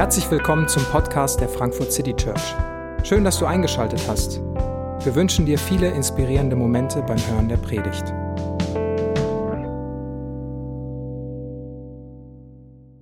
Herzlich willkommen zum Podcast der Frankfurt City Church. Schön, dass du eingeschaltet hast. Wir wünschen dir viele inspirierende Momente beim Hören der Predigt.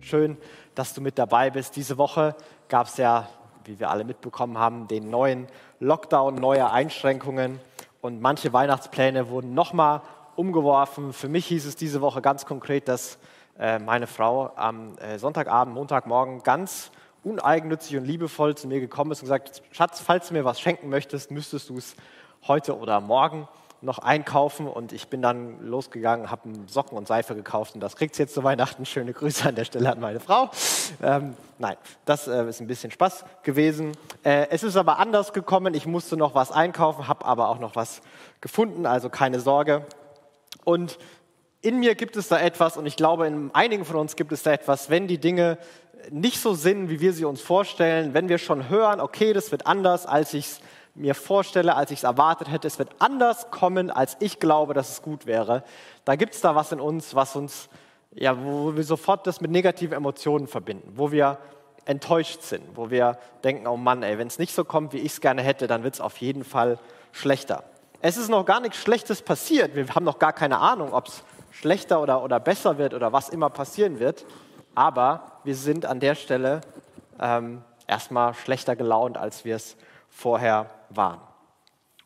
Schön, dass du mit dabei bist. Diese Woche gab es ja, wie wir alle mitbekommen haben, den neuen Lockdown, neue Einschränkungen und manche Weihnachtspläne wurden nochmal umgeworfen. Für mich hieß es diese Woche ganz konkret, dass meine Frau am äh, Sonntagabend, Montagmorgen ganz uneigennützig und liebevoll zu mir gekommen ist und gesagt, Schatz, falls du mir was schenken möchtest, müsstest du es heute oder morgen noch einkaufen und ich bin dann losgegangen, habe Socken und Seife gekauft und das kriegt sie jetzt zu Weihnachten. Schöne Grüße an der Stelle an meine Frau. Ähm, nein, das äh, ist ein bisschen Spaß gewesen. Äh, es ist aber anders gekommen. Ich musste noch was einkaufen, habe aber auch noch was gefunden, also keine Sorge. Und in mir gibt es da etwas und ich glaube, in einigen von uns gibt es da etwas, wenn die Dinge nicht so sind, wie wir sie uns vorstellen, wenn wir schon hören, okay, das wird anders, als ich es mir vorstelle, als ich es erwartet hätte, es wird anders kommen, als ich glaube, dass es gut wäre, da gibt es da was in uns, was uns, ja, wo wir sofort das mit negativen Emotionen verbinden, wo wir enttäuscht sind, wo wir denken, oh Mann, ey, wenn es nicht so kommt, wie ich es gerne hätte, dann wird es auf jeden Fall schlechter. Es ist noch gar nichts Schlechtes passiert. Wir haben noch gar keine Ahnung, ob es schlechter oder, oder besser wird oder was immer passieren wird. Aber wir sind an der Stelle ähm, erstmal schlechter gelaunt, als wir es vorher waren.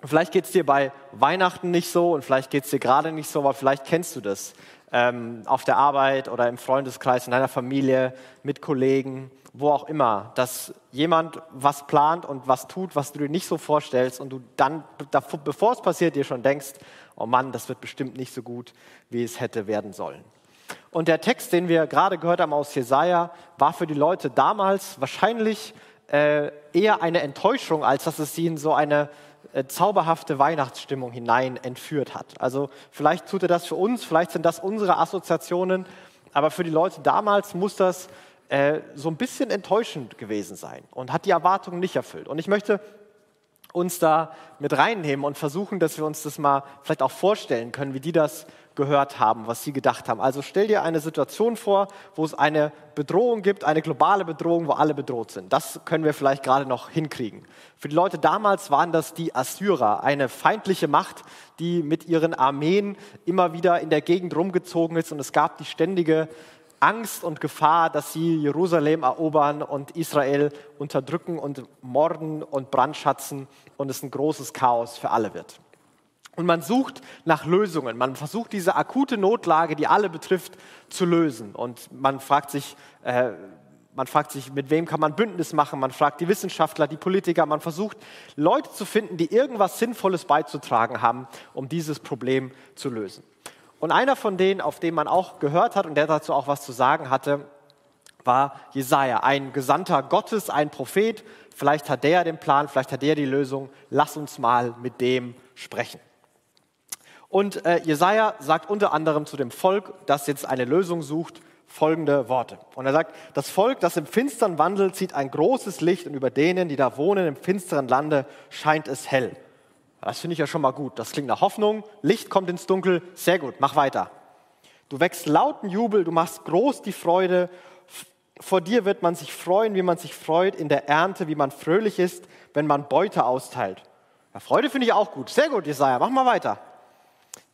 Vielleicht geht es dir bei Weihnachten nicht so und vielleicht geht es dir gerade nicht so, aber vielleicht kennst du das ähm, auf der Arbeit oder im Freundeskreis, in deiner Familie, mit Kollegen, wo auch immer, dass jemand was plant und was tut, was du dir nicht so vorstellst und du dann, bevor es passiert, dir schon denkst, oh Mann, das wird bestimmt nicht so gut, wie es hätte werden sollen. Und der Text, den wir gerade gehört haben aus Jesaja, war für die Leute damals wahrscheinlich äh, eher eine Enttäuschung, als dass es sie in so eine äh, zauberhafte Weihnachtsstimmung hinein entführt hat. Also vielleicht tut er das für uns, vielleicht sind das unsere Assoziationen, aber für die Leute damals muss das äh, so ein bisschen enttäuschend gewesen sein und hat die Erwartungen nicht erfüllt. Und ich möchte uns da mit reinnehmen und versuchen, dass wir uns das mal vielleicht auch vorstellen können, wie die das gehört haben, was sie gedacht haben. Also stell dir eine Situation vor, wo es eine Bedrohung gibt, eine globale Bedrohung, wo alle bedroht sind. Das können wir vielleicht gerade noch hinkriegen. Für die Leute damals waren das die Assyrer, eine feindliche Macht, die mit ihren Armeen immer wieder in der Gegend rumgezogen ist und es gab die ständige Angst und Gefahr, dass sie Jerusalem erobern und Israel unterdrücken und morden und brandschatzen und es ein großes Chaos für alle wird. Und man sucht nach Lösungen. Man versucht diese akute Notlage, die alle betrifft, zu lösen. Und man fragt sich, äh, man fragt sich, mit wem kann man Bündnis machen? Man fragt die Wissenschaftler, die Politiker. Man versucht, Leute zu finden, die irgendwas Sinnvolles beizutragen haben, um dieses Problem zu lösen. Und einer von denen, auf den man auch gehört hat und der dazu auch was zu sagen hatte, war Jesaja, ein Gesandter Gottes, ein Prophet. Vielleicht hat der den Plan, vielleicht hat der die Lösung. Lass uns mal mit dem sprechen. Und äh, Jesaja sagt unter anderem zu dem Volk, das jetzt eine Lösung sucht, folgende Worte. Und er sagt: Das Volk, das im Finstern wandelt, sieht ein großes Licht und über denen, die da wohnen im finsteren Lande, scheint es hell. Das finde ich ja schon mal gut. Das klingt nach Hoffnung. Licht kommt ins Dunkel. Sehr gut, mach weiter. Du wächst lauten Jubel, du machst groß die Freude. Vor dir wird man sich freuen, wie man sich freut in der Ernte, wie man fröhlich ist, wenn man Beute austeilt. Ja, Freude finde ich auch gut. Sehr gut, Jesaja, mach mal weiter.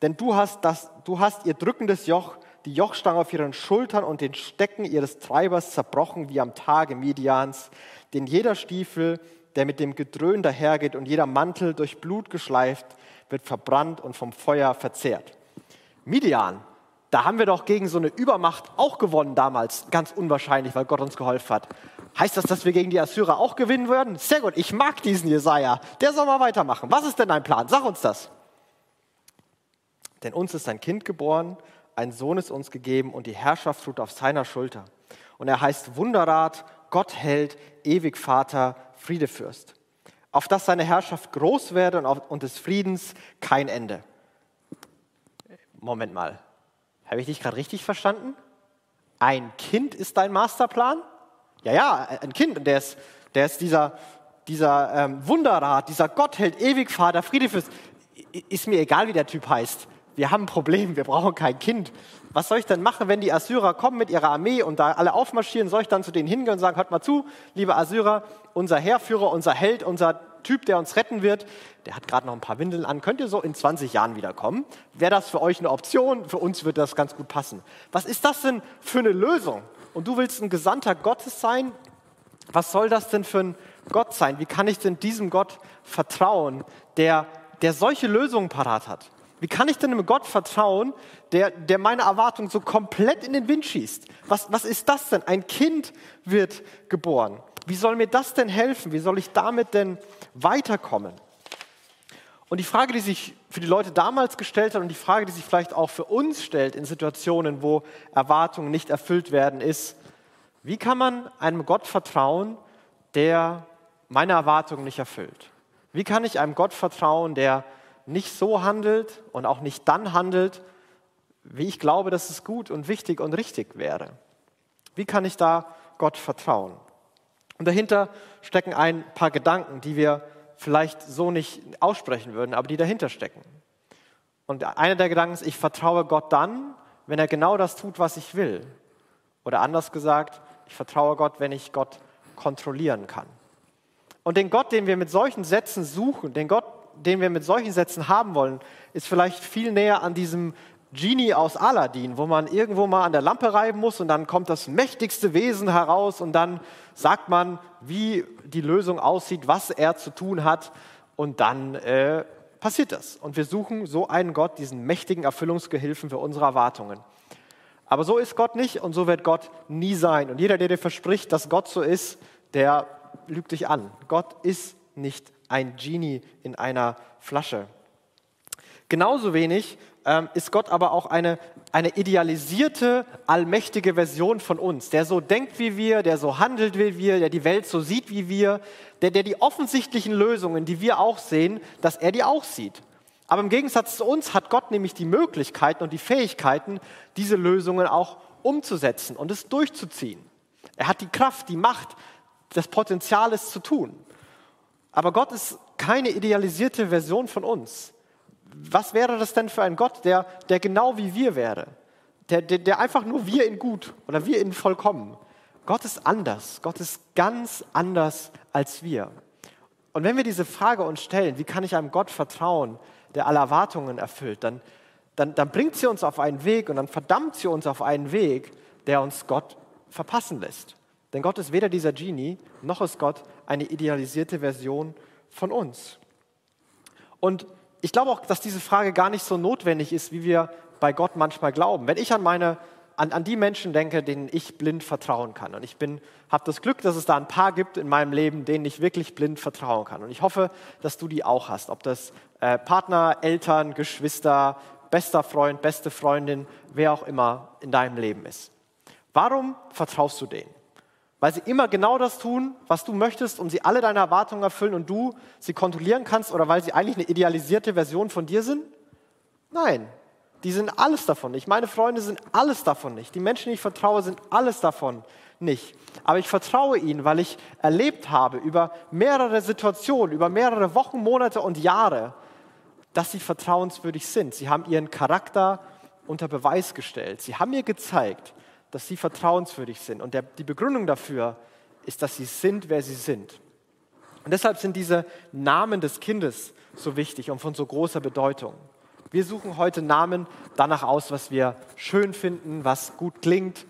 Denn du hast, das, du hast ihr drückendes Joch, die Jochstange auf ihren Schultern und den Stecken ihres Treibers zerbrochen wie am Tage Midians, denn jeder Stiefel der mit dem Gedröhn dahergeht und jeder Mantel durch Blut geschleift, wird verbrannt und vom Feuer verzehrt. Midian, da haben wir doch gegen so eine Übermacht auch gewonnen damals. Ganz unwahrscheinlich, weil Gott uns geholfen hat. Heißt das, dass wir gegen die Assyrer auch gewinnen würden? Sehr gut, ich mag diesen Jesaja. Der soll mal weitermachen. Was ist denn dein Plan? Sag uns das. Denn uns ist ein Kind geboren, ein Sohn ist uns gegeben und die Herrschaft ruht auf seiner Schulter. Und er heißt Wunderrat, Gott hält, ewig Vater, Friedefürst, auf dass seine Herrschaft groß werde und, auf, und des Friedens kein Ende. Moment mal, habe ich dich gerade richtig verstanden? Ein Kind ist dein Masterplan? Ja, ja, ein Kind. Und der ist, der ist dieser, dieser ähm, Wunderrat, dieser Gottheld, Ewigvater, Friedefürst. Ist mir egal, wie der Typ heißt. Wir haben ein Problem, wir brauchen kein Kind. Was soll ich denn machen, wenn die Assyrer kommen mit ihrer Armee und da alle aufmarschieren? Soll ich dann zu denen hingehen und sagen, hört mal zu, liebe Assyrer, unser Heerführer, unser Held, unser Typ, der uns retten wird, der hat gerade noch ein paar Windeln an, könnt ihr so in 20 Jahren wiederkommen? Wäre das für euch eine Option? Für uns wird das ganz gut passen. Was ist das denn für eine Lösung? Und du willst ein Gesandter Gottes sein? Was soll das denn für ein Gott sein? Wie kann ich denn diesem Gott vertrauen, der, der solche Lösungen parat hat? Wie kann ich denn einem Gott vertrauen, der, der meine Erwartungen so komplett in den Wind schießt? Was, was ist das denn? Ein Kind wird geboren. Wie soll mir das denn helfen? Wie soll ich damit denn weiterkommen? Und die Frage, die sich für die Leute damals gestellt hat und die Frage, die sich vielleicht auch für uns stellt in Situationen, wo Erwartungen nicht erfüllt werden, ist, wie kann man einem Gott vertrauen, der meine Erwartungen nicht erfüllt? Wie kann ich einem Gott vertrauen, der nicht so handelt und auch nicht dann handelt, wie ich glaube, dass es gut und wichtig und richtig wäre? Wie kann ich da Gott vertrauen? Und dahinter stecken ein paar Gedanken, die wir vielleicht so nicht aussprechen würden, aber die dahinter stecken. Und einer der Gedanken ist, ich vertraue Gott dann, wenn er genau das tut, was ich will. Oder anders gesagt, ich vertraue Gott, wenn ich Gott kontrollieren kann. Und den Gott, den wir mit solchen Sätzen suchen, den Gott, den wir mit solchen Sätzen haben wollen, ist vielleicht viel näher an diesem Genie aus Aladdin, wo man irgendwo mal an der Lampe reiben muss und dann kommt das mächtigste Wesen heraus und dann sagt man, wie die Lösung aussieht, was er zu tun hat und dann äh, passiert das. Und wir suchen so einen Gott, diesen mächtigen Erfüllungsgehilfen für unsere Erwartungen. Aber so ist Gott nicht und so wird Gott nie sein. Und jeder, der dir verspricht, dass Gott so ist, der lügt dich an. Gott ist nicht ein Genie in einer Flasche. Genauso wenig ähm, ist Gott aber auch eine, eine idealisierte, allmächtige Version von uns, der so denkt wie wir, der so handelt wie wir, der die Welt so sieht wie wir, der, der die offensichtlichen Lösungen, die wir auch sehen, dass er die auch sieht. Aber im Gegensatz zu uns hat Gott nämlich die Möglichkeiten und die Fähigkeiten, diese Lösungen auch umzusetzen und es durchzuziehen. Er hat die Kraft, die Macht, das Potenzial, es zu tun. Aber Gott ist keine idealisierte Version von uns was wäre das denn für ein Gott, der, der genau wie wir wäre? Der, der, der einfach nur wir in gut oder wir in vollkommen. Gott ist anders. Gott ist ganz anders als wir. Und wenn wir diese Frage uns stellen, wie kann ich einem Gott vertrauen, der alle Erwartungen erfüllt, dann, dann, dann bringt sie uns auf einen Weg und dann verdammt sie uns auf einen Weg, der uns Gott verpassen lässt. Denn Gott ist weder dieser Genie, noch ist Gott eine idealisierte Version von uns. Und ich glaube auch, dass diese Frage gar nicht so notwendig ist, wie wir bei Gott manchmal glauben. Wenn ich an meine an, an die Menschen denke, denen ich blind vertrauen kann. Und ich habe das Glück, dass es da ein paar gibt in meinem Leben, denen ich wirklich blind vertrauen kann. Und ich hoffe, dass du die auch hast. Ob das äh, Partner, Eltern, Geschwister, bester Freund, beste Freundin, wer auch immer in deinem Leben ist. Warum vertraust du denen? Weil sie immer genau das tun, was du möchtest und sie alle deine Erwartungen erfüllen und du sie kontrollieren kannst oder weil sie eigentlich eine idealisierte Version von dir sind? Nein, die sind alles davon nicht. Meine Freunde sind alles davon nicht. Die Menschen, die ich vertraue, sind alles davon nicht. Aber ich vertraue ihnen, weil ich erlebt habe über mehrere Situationen, über mehrere Wochen, Monate und Jahre, dass sie vertrauenswürdig sind. Sie haben ihren Charakter unter Beweis gestellt. Sie haben mir gezeigt, dass sie vertrauenswürdig sind. Und der, die Begründung dafür ist, dass sie sind, wer sie sind. Und deshalb sind diese Namen des Kindes so wichtig und von so großer Bedeutung. Wir suchen heute Namen danach aus, was wir schön finden, was gut klingt.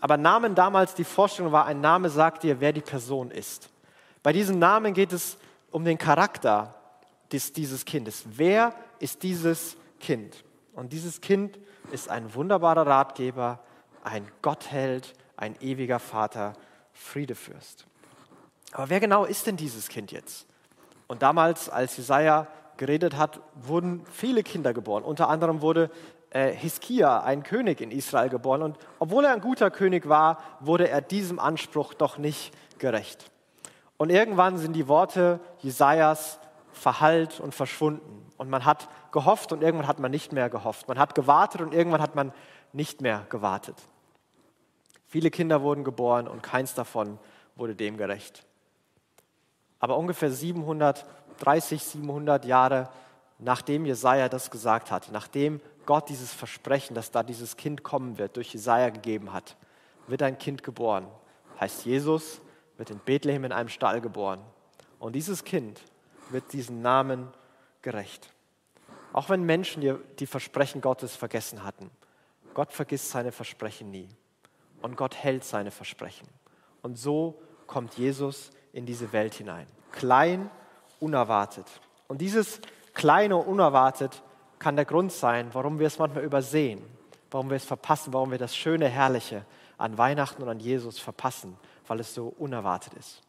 Aber Namen damals, die Vorstellung war, ein Name sagt dir, wer die Person ist. Bei diesen Namen geht es um den Charakter des, dieses Kindes. Wer ist dieses Kind? Und dieses Kind ist ein wunderbarer Ratgeber, ein Gottheld, ein ewiger Vater, Friedefürst. Aber wer genau ist denn dieses Kind jetzt? Und damals, als Jesaja geredet hat, wurden viele Kinder geboren. Unter anderem wurde äh, Hiskia, ein König in Israel, geboren. Und obwohl er ein guter König war, wurde er diesem Anspruch doch nicht gerecht. Und irgendwann sind die Worte Jesajas verhallt und verschwunden. Und man hat gehofft und irgendwann hat man nicht mehr gehofft. Man hat gewartet und irgendwann hat man nicht mehr gewartet. Viele Kinder wurden geboren und keins davon wurde dem gerecht. Aber ungefähr 730, 700 Jahre nachdem Jesaja das gesagt hat, nachdem Gott dieses Versprechen, dass da dieses Kind kommen wird, durch Jesaja gegeben hat, wird ein Kind geboren. Heißt Jesus, wird in Bethlehem in einem Stall geboren. Und dieses Kind wird diesen Namen gerecht. Auch wenn Menschen die, Versprechen Gottes vergessen hatten. Gott vergisst seine Versprechen nie. Und Gott hält seine Versprechen. Und so kommt Jesus in diese Welt hinein. Klein, unerwartet. Und dieses Kleine, unerwartet kann der Grund sein, warum wir es manchmal übersehen, warum wir es verpassen, warum wir das schöne, herrliche an Weihnachten und an Jesus verpassen, weil es so unerwartet ist.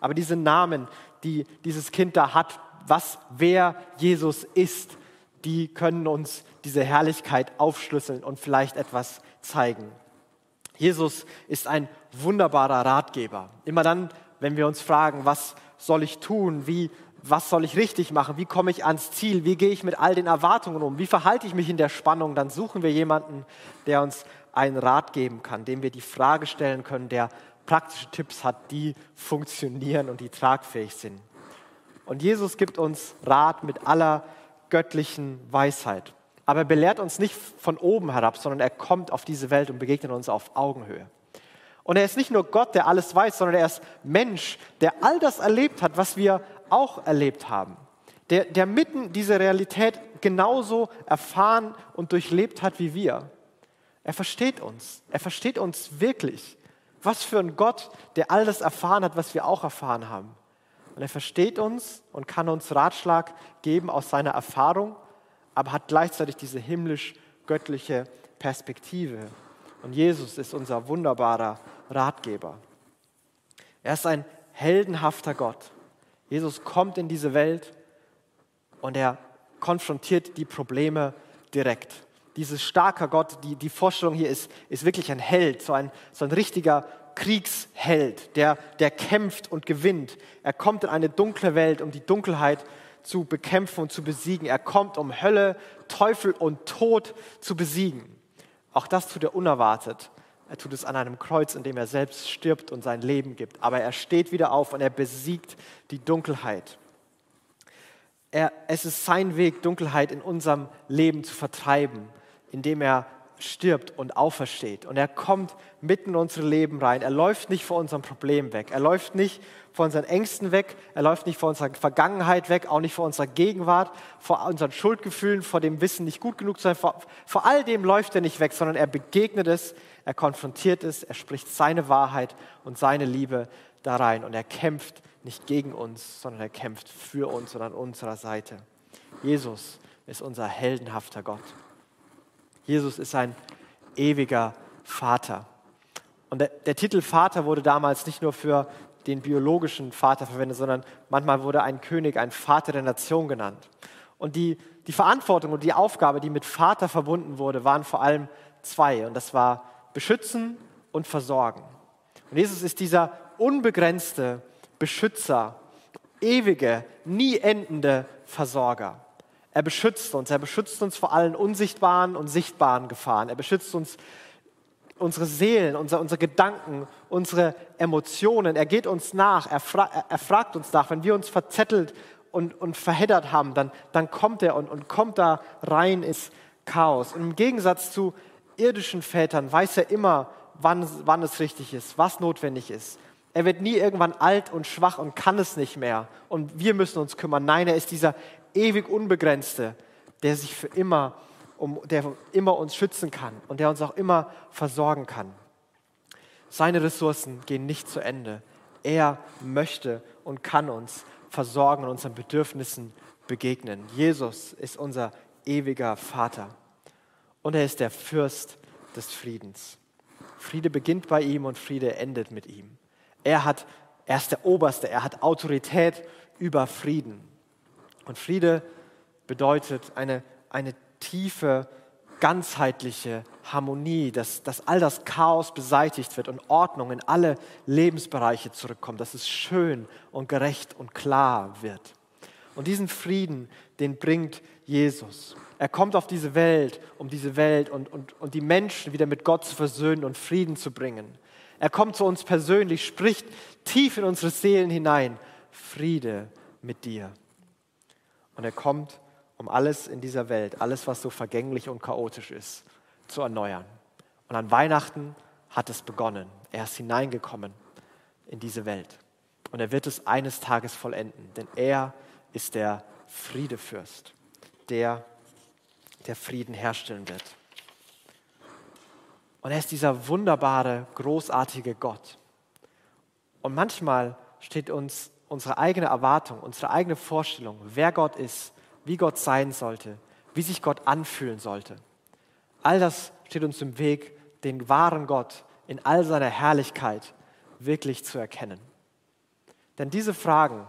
Aber diese Namen, die dieses Kind da hat, was, wer Jesus ist, die können uns diese Herrlichkeit aufschlüsseln und vielleicht etwas zeigen. Jesus ist ein wunderbarer Ratgeber. Immer dann, wenn wir uns fragen, was soll ich tun, wie, was soll ich richtig machen, wie komme ich ans Ziel, wie gehe ich mit all den Erwartungen um, wie verhalte ich mich in der Spannung, dann suchen wir jemanden, der uns einen Rat geben kann, dem wir die Frage stellen können, der praktische Tipps hat, die funktionieren und die tragfähig sind. Und Jesus gibt uns Rat mit aller göttlichen Weisheit. Aber er belehrt uns nicht von oben herab, sondern er kommt auf diese Welt und begegnet uns auf Augenhöhe. Und er ist nicht nur Gott, der alles weiß, sondern er ist Mensch, der all das erlebt hat, was wir auch erlebt haben. Der, der mitten diese Realität genauso erfahren und durchlebt hat wie wir. Er versteht uns. Er versteht uns wirklich. Was für ein Gott, der all das erfahren hat, was wir auch erfahren haben. Und er versteht uns und kann uns Ratschlag geben aus seiner Erfahrung, aber hat gleichzeitig diese himmlisch-göttliche Perspektive. Und Jesus ist unser wunderbarer Ratgeber. Er ist ein heldenhafter Gott. Jesus kommt in diese Welt und er konfrontiert die Probleme direkt. Dieses starker Gott, die, die Vorstellung hier ist, ist wirklich ein Held, so ein, so ein richtiger Kriegsheld, der, der kämpft und gewinnt. Er kommt in eine dunkle Welt, um die Dunkelheit zu bekämpfen und zu besiegen. Er kommt, um Hölle, Teufel und Tod zu besiegen. Auch das tut er unerwartet. Er tut es an einem Kreuz, in dem er selbst stirbt und sein Leben gibt. Aber er steht wieder auf und er besiegt die Dunkelheit. Er, es ist sein Weg, Dunkelheit in unserem Leben zu vertreiben, indem er stirbt und aufersteht. Und er kommt mitten in unser Leben rein. Er läuft nicht vor unserem Problem weg. Er läuft nicht vor unseren Ängsten weg. Er läuft nicht vor unserer Vergangenheit weg, auch nicht vor unserer Gegenwart, vor unseren Schuldgefühlen, vor dem Wissen, nicht gut genug zu sein. Vor, vor all dem läuft er nicht weg, sondern er begegnet es, er konfrontiert es, er spricht seine Wahrheit und seine Liebe da rein. Und er kämpft nicht gegen uns, sondern er kämpft für uns und an unserer Seite. Jesus ist unser heldenhafter Gott. Jesus ist ein ewiger Vater. Und der, der, Titel Vater wurde damals nicht nur für den biologischen Vater verwendet, sondern manchmal wurde ein König ein Vater der Nation genannt. Und die, die Verantwortung und die Aufgabe, die mit Vater verbunden wurde, waren vor allem zwei. Und das war beschützen und versorgen. Und Jesus ist dieser unbegrenzte Beschützer, ewige, nie endende Versorger. Er beschützt uns. Er beschützt uns vor allen unsichtbaren und sichtbaren Gefahren. Er beschützt uns, unsere Seelen, unser, unsere Gedanken, unsere Emotionen. Er geht uns nach. Er, fra er fragt uns nach. Wenn wir uns verzettelt und, und verheddert haben, dann, dann kommt er und, und kommt da rein ins Chaos. Und im Gegensatz zu irdischen Vätern weiß er immer, wann, wann es richtig ist, was notwendig ist. Er wird nie irgendwann alt und schwach und kann es nicht mehr. Und wir müssen uns kümmern. Nein, er ist dieser ewig Unbegrenzte, der sich für immer, um, der immer uns schützen kann und der uns auch immer versorgen kann. Seine Ressourcen gehen nicht zu Ende. Er möchte und kann uns versorgen und unseren Bedürfnissen begegnen. Jesus ist unser ewiger Vater und er ist der Fürst des Friedens. Friede beginnt bei ihm und Friede endet mit ihm. Er, hat, er ist der Oberste, er hat Autorität über Frieden. Und Friede bedeutet eine, eine tiefe, ganzheitliche Harmonie, dass, dass all das Chaos beseitigt wird und Ordnung in alle Lebensbereiche zurückkommt, dass es schön und gerecht und klar wird. Und diesen Frieden, den bringt Jesus. Er kommt auf diese Welt, um diese Welt und, und, und die Menschen wieder mit Gott zu versöhnen und Frieden zu bringen. Er kommt zu uns persönlich, spricht tief in unsere Seelen hinein. Friede mit dir. Und er kommt, um alles in dieser Welt, alles, was so vergänglich und chaotisch ist, zu erneuern. Und an Weihnachten hat es begonnen. Er ist hineingekommen in diese Welt. Und er wird es eines Tages vollenden, denn er ist der Friedefürst, der der Frieden herstellen wird. Und er ist dieser wunderbare, großartige Gott. Und manchmal steht uns unsere eigene Erwartung, unsere eigene Vorstellung, wer Gott ist, wie Gott sein sollte, wie sich Gott anfühlen sollte. All das steht uns im Weg, den wahren Gott in all seiner Herrlichkeit wirklich zu erkennen. Denn diese Fragen,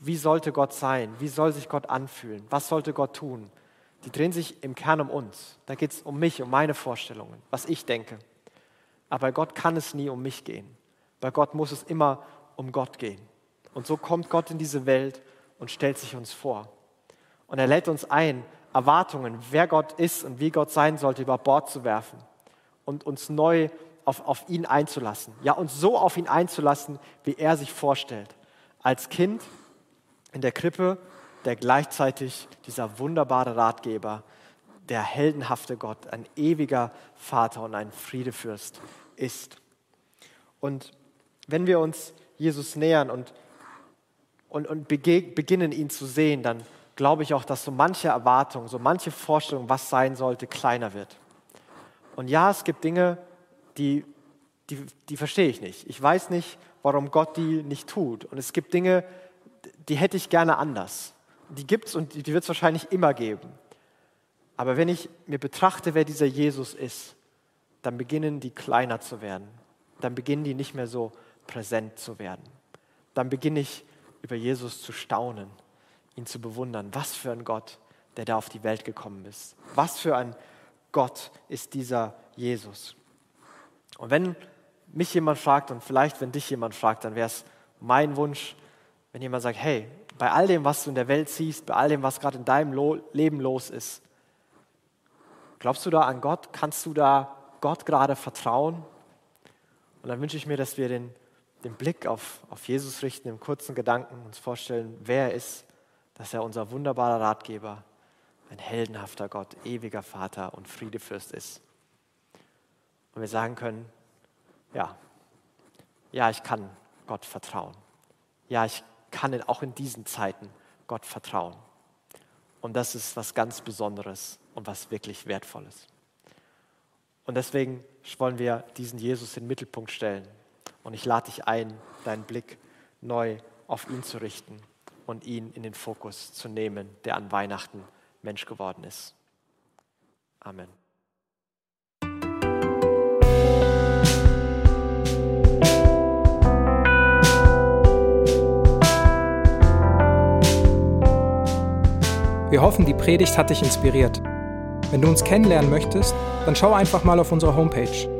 wie sollte Gott sein, wie soll sich Gott anfühlen, was sollte Gott tun, die drehen sich im Kern um uns. Da geht es um mich, um meine Vorstellungen, was ich denke. Aber bei Gott kann es nie um mich gehen. Bei Gott muss es immer um Gott gehen. Und so kommt Gott in diese Welt und stellt sich uns vor. Und er lädt uns ein, Erwartungen, wer Gott ist und wie Gott sein sollte, über Bord zu werfen und uns neu auf, auf ihn einzulassen. Ja, uns so auf ihn einzulassen, wie er sich vorstellt. Als Kind in der Krippe der gleichzeitig dieser wunderbare Ratgeber, der heldenhafte Gott, ein ewiger Vater und ein Friedefürst ist. Und wenn wir uns Jesus nähern und, und, und beginnen, ihn zu sehen, dann glaube ich auch, dass so manche Erwartung, so manche Vorstellung, was sein sollte, kleiner wird. Und ja, es gibt Dinge, die, die, die verstehe ich nicht. Ich weiß nicht, warum Gott die nicht tut. Und es gibt Dinge, die hätte ich gerne anders die gibt es und die wird es wahrscheinlich immer geben. Aber wenn ich mir betrachte, wer dieser Jesus ist, dann beginnen die kleiner zu werden. Dann beginnen die nicht mehr so präsent zu werden. Dann beginne ich über Jesus zu staunen, ihn zu bewundern. Was für ein Gott, der da auf die Welt gekommen ist. Was für ein Gott ist dieser Jesus. Und wenn mich jemand fragt und vielleicht wenn dich jemand fragt, dann wäre es mein Wunsch, wenn jemand sagt, hey, bei all dem, was du in der Welt siehst, bei all dem, was gerade in deinem Leben los ist, glaubst du da an Gott? Kannst du da Gott gerade vertrauen? Und dann wünsche ich mir, dass wir den, den Blick auf, auf Jesus richten, im kurzen Gedanken uns vorstellen, wer er ist, dass er unser wunderbarer Ratgeber, ein heldenhafter Gott, ewiger Vater und Friedefürst ist. Und wir sagen können, ja, ja, ich kann Gott vertrauen. Ja, ich kann auch in diesen Zeiten Gott vertrauen. Und das ist was ganz Besonderes und was wirklich Wertvolles. Und deswegen wollen wir diesen Jesus in den Mittelpunkt stellen. Und ich lade dich ein, deinen Blick neu auf ihn zu richten und ihn in den Fokus zu nehmen, der an Weihnachten Mensch geworden ist. Amen. Wir hoffen, die Predigt hat dich inspiriert. Wenn du uns kennenlernen möchtest, dann schau einfach mal auf unsere Homepage